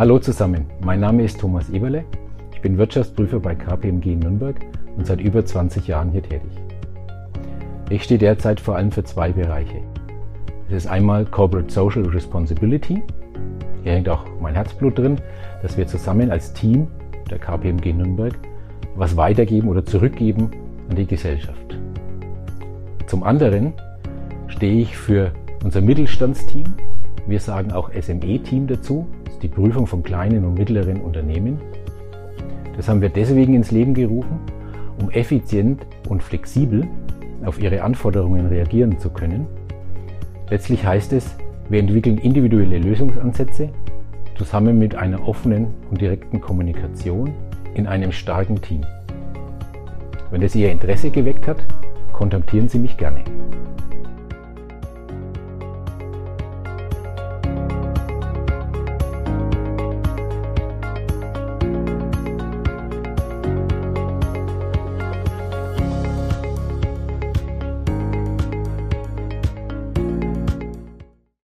Hallo zusammen, mein Name ist Thomas Eberle. Ich bin Wirtschaftsprüfer bei KPMG Nürnberg und seit über 20 Jahren hier tätig. Ich stehe derzeit vor allem für zwei Bereiche. Es ist einmal Corporate Social Responsibility. Hier hängt auch mein Herzblut drin, dass wir zusammen als Team der KPMG Nürnberg was weitergeben oder zurückgeben an die Gesellschaft. Zum anderen stehe ich für unser Mittelstandsteam. Wir sagen auch SME-Team dazu, das ist die Prüfung von kleinen und mittleren Unternehmen. Das haben wir deswegen ins Leben gerufen, um effizient und flexibel auf ihre Anforderungen reagieren zu können. Letztlich heißt es, wir entwickeln individuelle Lösungsansätze zusammen mit einer offenen und direkten Kommunikation in einem starken Team. Wenn es Ihr Interesse geweckt hat, kontaktieren Sie mich gerne.